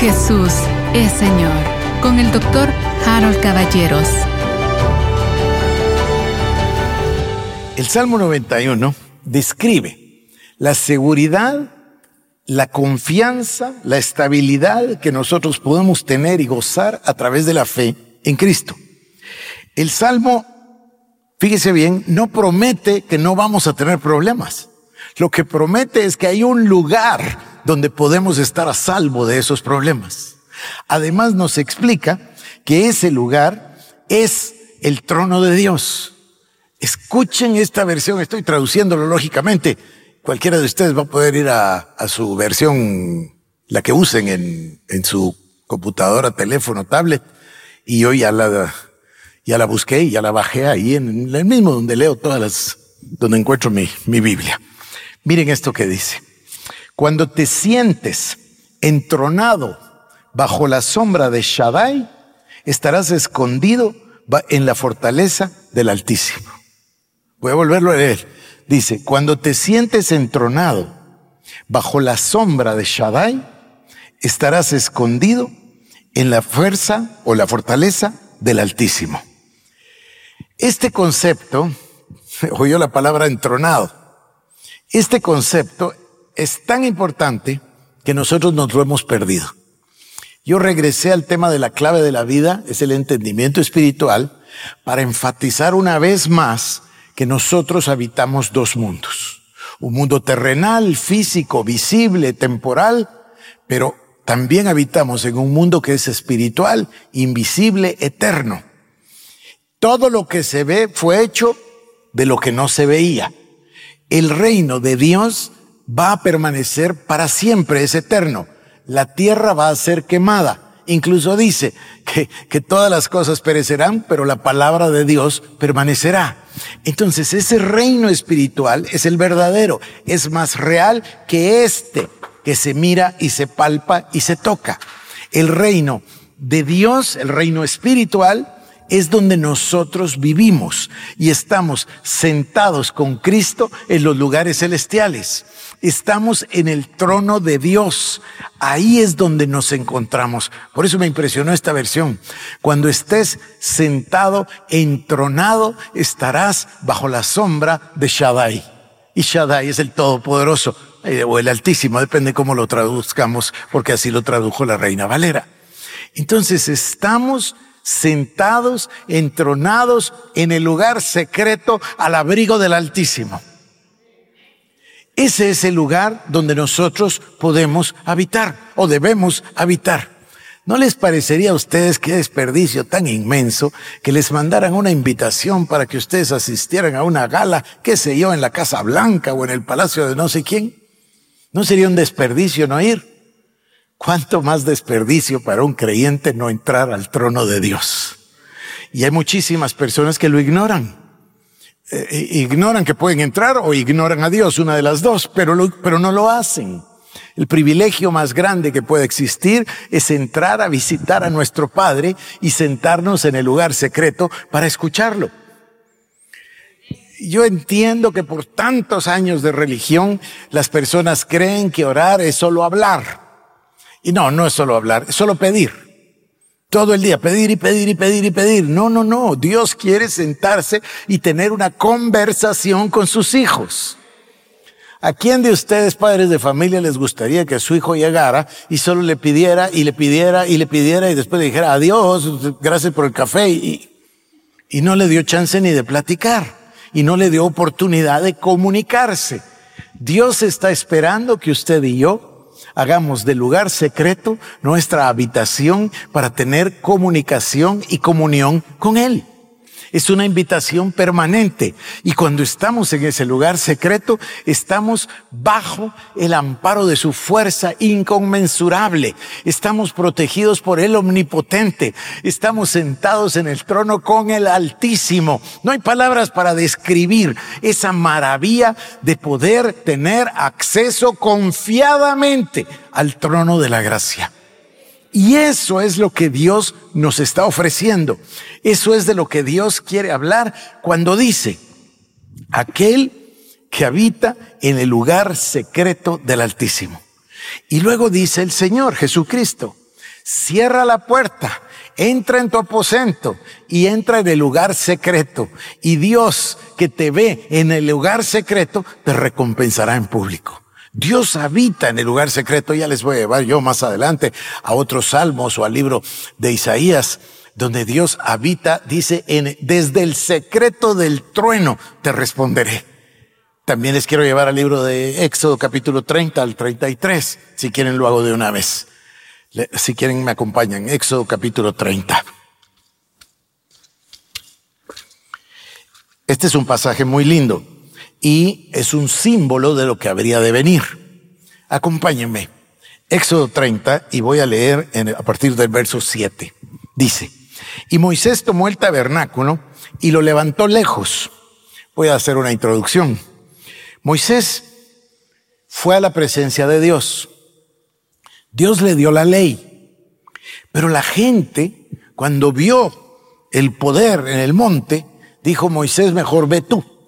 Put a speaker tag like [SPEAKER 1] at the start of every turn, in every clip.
[SPEAKER 1] Jesús es Señor con el doctor Harold Caballeros.
[SPEAKER 2] El Salmo 91 describe la seguridad, la confianza, la estabilidad que nosotros podemos tener y gozar a través de la fe en Cristo. El Salmo, fíjese bien, no promete que no vamos a tener problemas. Lo que promete es que hay un lugar donde podemos estar a salvo de esos problemas. Además nos explica que ese lugar es el trono de Dios. Escuchen esta versión, estoy traduciéndolo lógicamente. Cualquiera de ustedes va a poder ir a, su versión, la que usen en, su computadora, teléfono, tablet, y hoy ya la, ya la busqué y ya la bajé ahí en el mismo donde leo todas las, donde encuentro mi, mi Biblia. Miren esto que dice. Cuando te sientes entronado bajo la sombra de Shaddai, estarás escondido en la fortaleza del Altísimo. Voy a volverlo a leer. Dice, cuando te sientes entronado bajo la sombra de Shaddai, estarás escondido en la fuerza o la fortaleza del Altísimo. Este concepto, oyó la palabra entronado, este concepto es tan importante que nosotros nos lo hemos perdido. Yo regresé al tema de la clave de la vida, es el entendimiento espiritual, para enfatizar una vez más que nosotros habitamos dos mundos. Un mundo terrenal, físico, visible, temporal, pero también habitamos en un mundo que es espiritual, invisible, eterno. Todo lo que se ve fue hecho de lo que no se veía. El reino de Dios va a permanecer para siempre, es eterno. La tierra va a ser quemada. Incluso dice que, que todas las cosas perecerán, pero la palabra de Dios permanecerá. Entonces ese reino espiritual es el verdadero, es más real que este que se mira y se palpa y se toca. El reino de Dios, el reino espiritual, es donde nosotros vivimos y estamos sentados con Cristo en los lugares celestiales. Estamos en el trono de Dios. Ahí es donde nos encontramos. Por eso me impresionó esta versión. Cuando estés sentado, entronado, estarás bajo la sombra de Shaddai. Y Shaddai es el Todopoderoso, o el Altísimo, depende cómo lo traduzcamos, porque así lo tradujo la Reina Valera. Entonces estamos sentados, entronados en el lugar secreto al abrigo del Altísimo. Ese es el lugar donde nosotros podemos habitar o debemos habitar. ¿No les parecería a ustedes qué desperdicio tan inmenso que les mandaran una invitación para que ustedes asistieran a una gala, qué sé yo, en la Casa Blanca o en el Palacio de no sé quién? ¿No sería un desperdicio no ir? ¿Cuánto más desperdicio para un creyente no entrar al trono de Dios? Y hay muchísimas personas que lo ignoran. Eh, eh, ignoran que pueden entrar o ignoran a Dios, una de las dos, pero, pero no lo hacen. El privilegio más grande que puede existir es entrar a visitar a nuestro Padre y sentarnos en el lugar secreto para escucharlo. Yo entiendo que por tantos años de religión las personas creen que orar es solo hablar. Y no, no es solo hablar, es solo pedir. Todo el día, pedir y pedir y pedir y pedir. No, no, no. Dios quiere sentarse y tener una conversación con sus hijos. ¿A quién de ustedes, padres de familia, les gustaría que su hijo llegara y solo le pidiera y le pidiera y le pidiera y después le dijera adiós, gracias por el café y, y no le dio chance ni de platicar y no le dio oportunidad de comunicarse? Dios está esperando que usted y yo hagamos del lugar secreto nuestra habitación para tener comunicación y comunión con Él. Es una invitación permanente. Y cuando estamos en ese lugar secreto, estamos bajo el amparo de su fuerza inconmensurable. Estamos protegidos por el omnipotente. Estamos sentados en el trono con el Altísimo. No hay palabras para describir esa maravilla de poder tener acceso confiadamente al trono de la gracia. Y eso es lo que Dios nos está ofreciendo. Eso es de lo que Dios quiere hablar cuando dice, aquel que habita en el lugar secreto del Altísimo. Y luego dice el Señor Jesucristo, cierra la puerta, entra en tu aposento y entra en el lugar secreto. Y Dios que te ve en el lugar secreto te recompensará en público. Dios habita en el lugar secreto. Ya les voy a llevar yo más adelante a otros salmos o al libro de Isaías, donde Dios habita, dice, en, desde el secreto del trueno te responderé. También les quiero llevar al libro de Éxodo capítulo 30 al 33. Si quieren lo hago de una vez. Si quieren me acompañan. Éxodo capítulo 30. Este es un pasaje muy lindo y es un símbolo de lo que habría de venir. Acompáñenme. Éxodo 30 y voy a leer a partir del verso 7. Dice, y Moisés tomó el tabernáculo y lo levantó lejos. Voy a hacer una introducción. Moisés fue a la presencia de Dios. Dios le dio la ley. Pero la gente, cuando vio el poder en el monte, dijo, Moisés, mejor ve tú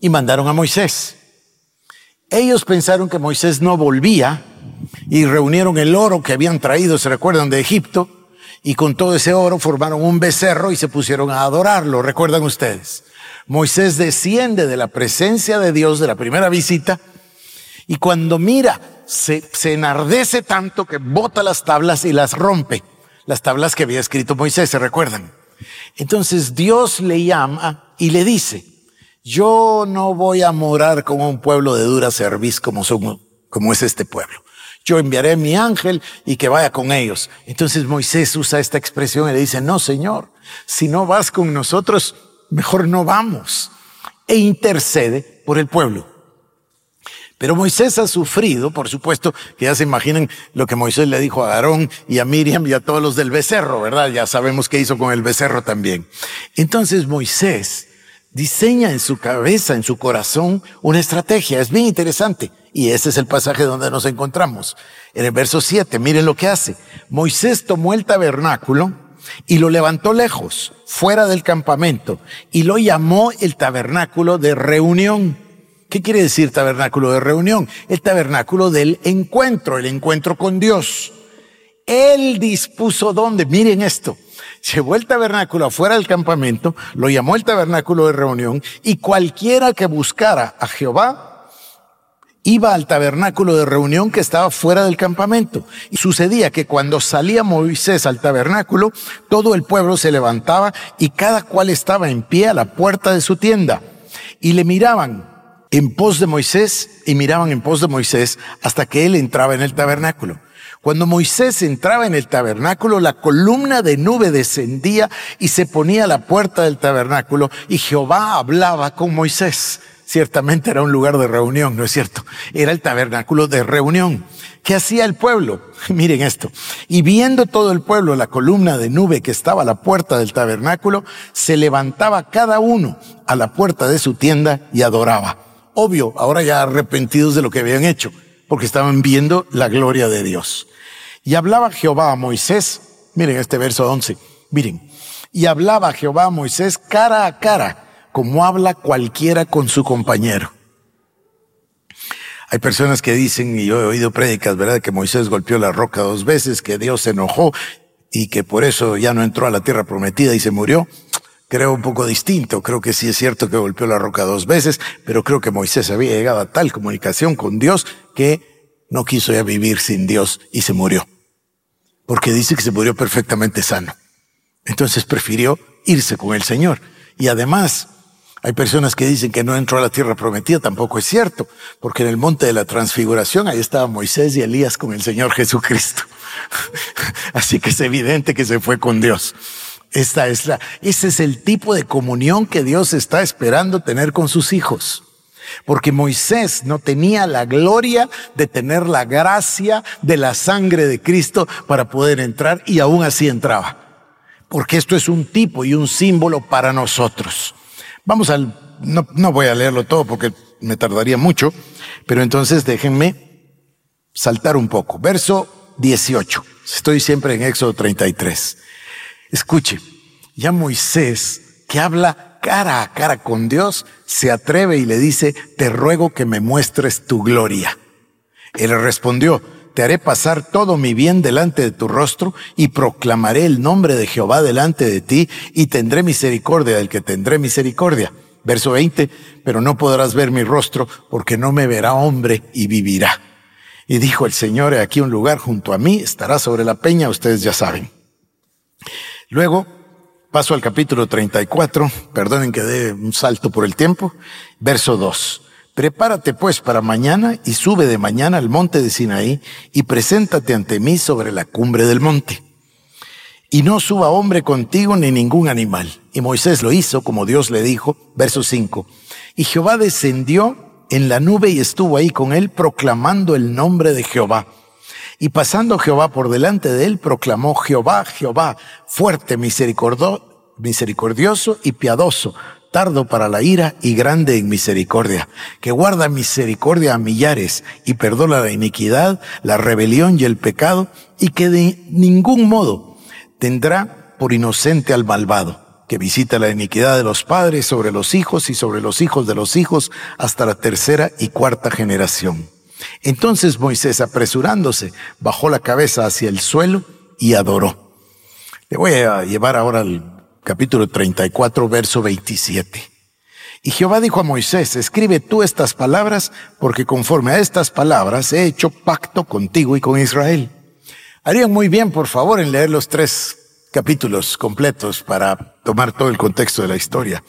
[SPEAKER 2] y mandaron a Moisés. Ellos pensaron que Moisés no volvía y reunieron el oro que habían traído, se recuerdan, de Egipto, y con todo ese oro formaron un becerro y se pusieron a adorarlo, recuerdan ustedes. Moisés desciende de la presencia de Dios de la primera visita y cuando mira se, se enardece tanto que bota las tablas y las rompe, las tablas que había escrito Moisés, ¿se recuerdan? Entonces Dios le llama y le dice, yo no voy a morar como un pueblo de dura cerviz como, son, como es este pueblo. Yo enviaré mi ángel y que vaya con ellos. Entonces Moisés usa esta expresión y le dice, no, Señor, si no vas con nosotros, mejor no vamos. E intercede por el pueblo. Pero Moisés ha sufrido, por supuesto, que ya se imaginen lo que Moisés le dijo a Aarón y a Miriam y a todos los del becerro, ¿verdad? Ya sabemos qué hizo con el becerro también. Entonces Moisés diseña en su cabeza, en su corazón, una estrategia. Es bien interesante. Y ese es el pasaje donde nos encontramos. En el verso 7, miren lo que hace. Moisés tomó el tabernáculo y lo levantó lejos, fuera del campamento, y lo llamó el tabernáculo de reunión. ¿Qué quiere decir tabernáculo de reunión? El tabernáculo del encuentro, el encuentro con Dios. Él dispuso dónde, miren esto, llevó el tabernáculo afuera del campamento, lo llamó el tabernáculo de reunión, y cualquiera que buscara a Jehová iba al tabernáculo de reunión que estaba fuera del campamento. Y sucedía que cuando salía Moisés al tabernáculo, todo el pueblo se levantaba y cada cual estaba en pie a la puerta de su tienda. Y le miraban en pos de Moisés y miraban en pos de Moisés hasta que él entraba en el tabernáculo. Cuando Moisés entraba en el tabernáculo, la columna de nube descendía y se ponía a la puerta del tabernáculo y Jehová hablaba con Moisés. Ciertamente era un lugar de reunión, ¿no es cierto? Era el tabernáculo de reunión. ¿Qué hacía el pueblo? Miren esto. Y viendo todo el pueblo la columna de nube que estaba a la puerta del tabernáculo, se levantaba cada uno a la puerta de su tienda y adoraba. Obvio, ahora ya arrepentidos de lo que habían hecho, porque estaban viendo la gloria de Dios. Y hablaba Jehová a Moisés, miren este verso 11, miren, y hablaba Jehová a Moisés cara a cara, como habla cualquiera con su compañero. Hay personas que dicen, y yo he oído prédicas, ¿verdad?, que Moisés golpeó la roca dos veces, que Dios se enojó y que por eso ya no entró a la tierra prometida y se murió. Creo un poco distinto, creo que sí es cierto que golpeó la roca dos veces, pero creo que Moisés había llegado a tal comunicación con Dios que no quiso ya vivir sin Dios y se murió. Porque dice que se murió perfectamente sano. Entonces prefirió irse con el Señor. Y además, hay personas que dicen que no entró a la tierra prometida, tampoco es cierto, porque en el monte de la transfiguración ahí estaba Moisés y Elías con el Señor Jesucristo. Así que es evidente que se fue con Dios. Esta es la, ese es el tipo de comunión que Dios está esperando tener con sus hijos. Porque Moisés no tenía la gloria de tener la gracia de la sangre de Cristo para poder entrar y aún así entraba. Porque esto es un tipo y un símbolo para nosotros. Vamos al, no, no voy a leerlo todo porque me tardaría mucho, pero entonces déjenme saltar un poco. Verso 18. Estoy siempre en Éxodo 33. Escuche, ya Moisés, que habla cara a cara con Dios, se atreve y le dice, te ruego que me muestres tu gloria. Él respondió, te haré pasar todo mi bien delante de tu rostro y proclamaré el nombre de Jehová delante de ti y tendré misericordia del que tendré misericordia. Verso 20, pero no podrás ver mi rostro porque no me verá hombre y vivirá. Y dijo el Señor, aquí un lugar junto a mí, estará sobre la peña, ustedes ya saben. Luego paso al capítulo 34, perdonen que dé un salto por el tiempo, verso 2. Prepárate pues para mañana y sube de mañana al monte de Sinaí y preséntate ante mí sobre la cumbre del monte. Y no suba hombre contigo ni ningún animal. Y Moisés lo hizo como Dios le dijo, verso 5. Y Jehová descendió en la nube y estuvo ahí con él proclamando el nombre de Jehová. Y pasando Jehová por delante de él, proclamó Jehová, Jehová, fuerte, misericordioso y piadoso, tardo para la ira y grande en misericordia, que guarda misericordia a millares y perdona la iniquidad, la rebelión y el pecado, y que de ningún modo tendrá por inocente al malvado, que visita la iniquidad de los padres sobre los hijos y sobre los hijos de los hijos hasta la tercera y cuarta generación. Entonces Moisés, apresurándose, bajó la cabeza hacia el suelo y adoró. Le voy a llevar ahora al capítulo 34, verso 27. Y Jehová dijo a Moisés, escribe tú estas palabras, porque conforme a estas palabras he hecho pacto contigo y con Israel. Harían muy bien, por favor, en leer los tres capítulos completos para tomar todo el contexto de la historia.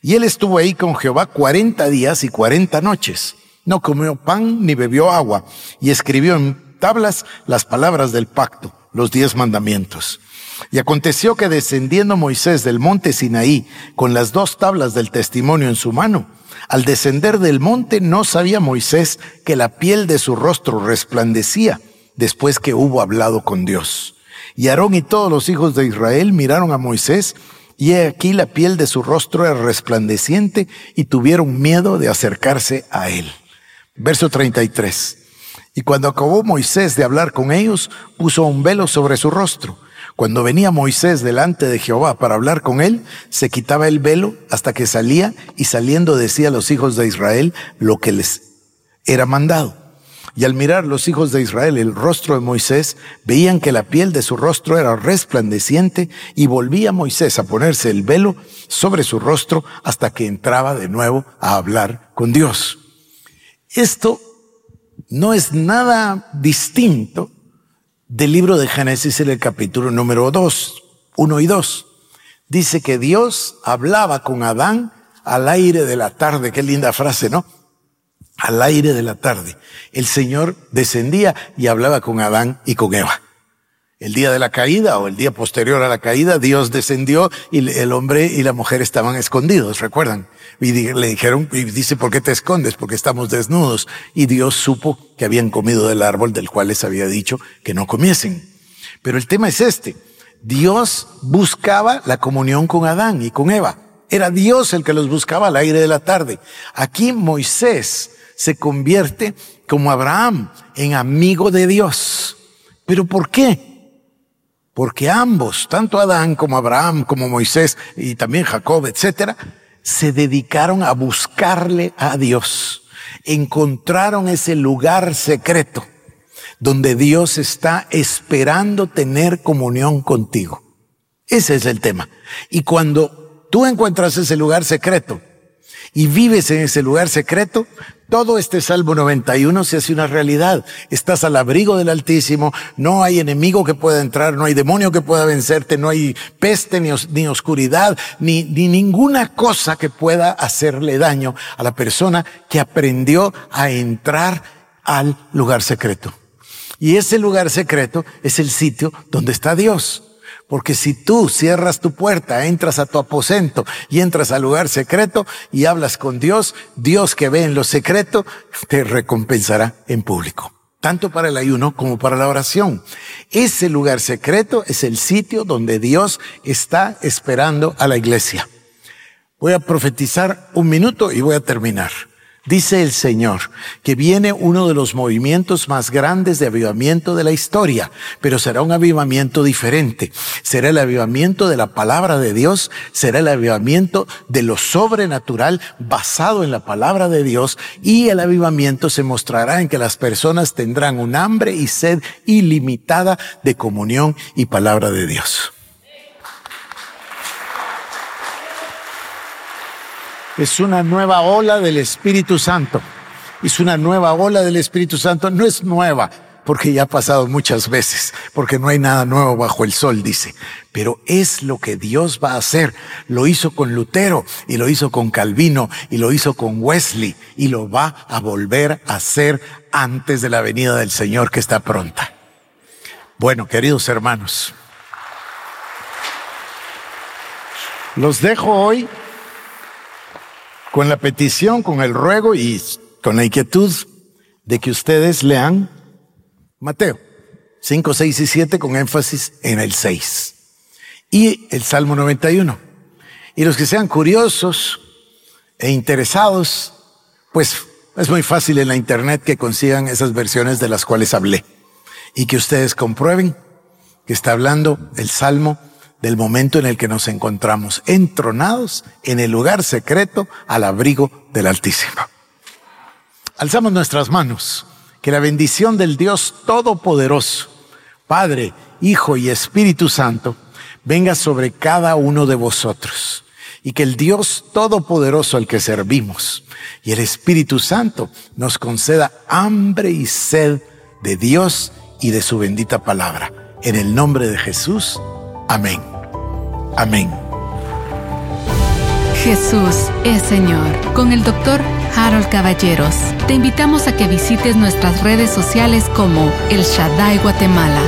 [SPEAKER 2] Y él estuvo ahí con Jehová cuarenta días y cuarenta noches. No comió pan ni bebió agua y escribió en tablas las palabras del pacto, los diez mandamientos. Y aconteció que descendiendo Moisés del monte Sinaí con las dos tablas del testimonio en su mano, al descender del monte no sabía Moisés que la piel de su rostro resplandecía después que hubo hablado con Dios. Y Aarón y todos los hijos de Israel miraron a Moisés y he aquí la piel de su rostro era resplandeciente y tuvieron miedo de acercarse a él. Verso 33. Y cuando acabó Moisés de hablar con ellos, puso un velo sobre su rostro. Cuando venía Moisés delante de Jehová para hablar con él, se quitaba el velo hasta que salía y saliendo decía a los hijos de Israel lo que les era mandado. Y al mirar los hijos de Israel el rostro de Moisés, veían que la piel de su rostro era resplandeciente y volvía Moisés a ponerse el velo sobre su rostro hasta que entraba de nuevo a hablar con Dios. Esto no es nada distinto del libro de Génesis en el capítulo número 2, 1 y 2. Dice que Dios hablaba con Adán al aire de la tarde. Qué linda frase, ¿no? Al aire de la tarde. El Señor descendía y hablaba con Adán y con Eva. El día de la caída o el día posterior a la caída, Dios descendió y el hombre y la mujer estaban escondidos, ¿recuerdan? Y le dijeron, y dice, ¿por qué te escondes? Porque estamos desnudos. Y Dios supo que habían comido del árbol del cual les había dicho que no comiesen. Pero el tema es este. Dios buscaba la comunión con Adán y con Eva. Era Dios el que los buscaba al aire de la tarde. Aquí Moisés se convierte como Abraham en amigo de Dios. ¿Pero por qué? Porque ambos, tanto Adán como Abraham, como Moisés y también Jacob, etcétera, se dedicaron a buscarle a Dios. Encontraron ese lugar secreto donde Dios está esperando tener comunión contigo. Ese es el tema. Y cuando tú encuentras ese lugar secreto y vives en ese lugar secreto, todo este Salmo 91 se hace una realidad. Estás al abrigo del Altísimo, no hay enemigo que pueda entrar, no hay demonio que pueda vencerte, no hay peste ni, oscuridad, ni, ni ninguna cosa que pueda hacerle daño a la persona que aprendió a entrar al lugar secreto. Y ese lugar secreto es el sitio donde está Dios. Porque si tú cierras tu puerta, entras a tu aposento y entras al lugar secreto y hablas con Dios, Dios que ve en lo secreto te recompensará en público. Tanto para el ayuno como para la oración. Ese lugar secreto es el sitio donde Dios está esperando a la iglesia. Voy a profetizar un minuto y voy a terminar. Dice el Señor que viene uno de los movimientos más grandes de avivamiento de la historia, pero será un avivamiento diferente. Será el avivamiento de la palabra de Dios, será el avivamiento de lo sobrenatural basado en la palabra de Dios y el avivamiento se mostrará en que las personas tendrán un hambre y sed ilimitada de comunión y palabra de Dios. Es una nueva ola del Espíritu Santo. Es una nueva ola del Espíritu Santo. No es nueva, porque ya ha pasado muchas veces, porque no hay nada nuevo bajo el sol, dice. Pero es lo que Dios va a hacer. Lo hizo con Lutero y lo hizo con Calvino y lo hizo con Wesley y lo va a volver a hacer antes de la venida del Señor que está pronta. Bueno, queridos hermanos, los dejo hoy con la petición, con el ruego y con la inquietud de que ustedes lean Mateo 5, 6 y 7 con énfasis en el 6 y el Salmo 91. Y los que sean curiosos e interesados, pues es muy fácil en la internet que consigan esas versiones de las cuales hablé y que ustedes comprueben que está hablando el Salmo del momento en el que nos encontramos entronados en el lugar secreto al abrigo del Altísimo. Alzamos nuestras manos, que la bendición del Dios Todopoderoso, Padre, Hijo y Espíritu Santo, venga sobre cada uno de vosotros y que el Dios Todopoderoso al que servimos y el Espíritu Santo nos conceda hambre y sed de Dios y de su bendita palabra. En el nombre de Jesús. Amén. Amén.
[SPEAKER 1] Jesús es Señor. Con el doctor Harold Caballeros. Te invitamos a que visites nuestras redes sociales como El Shaddai Guatemala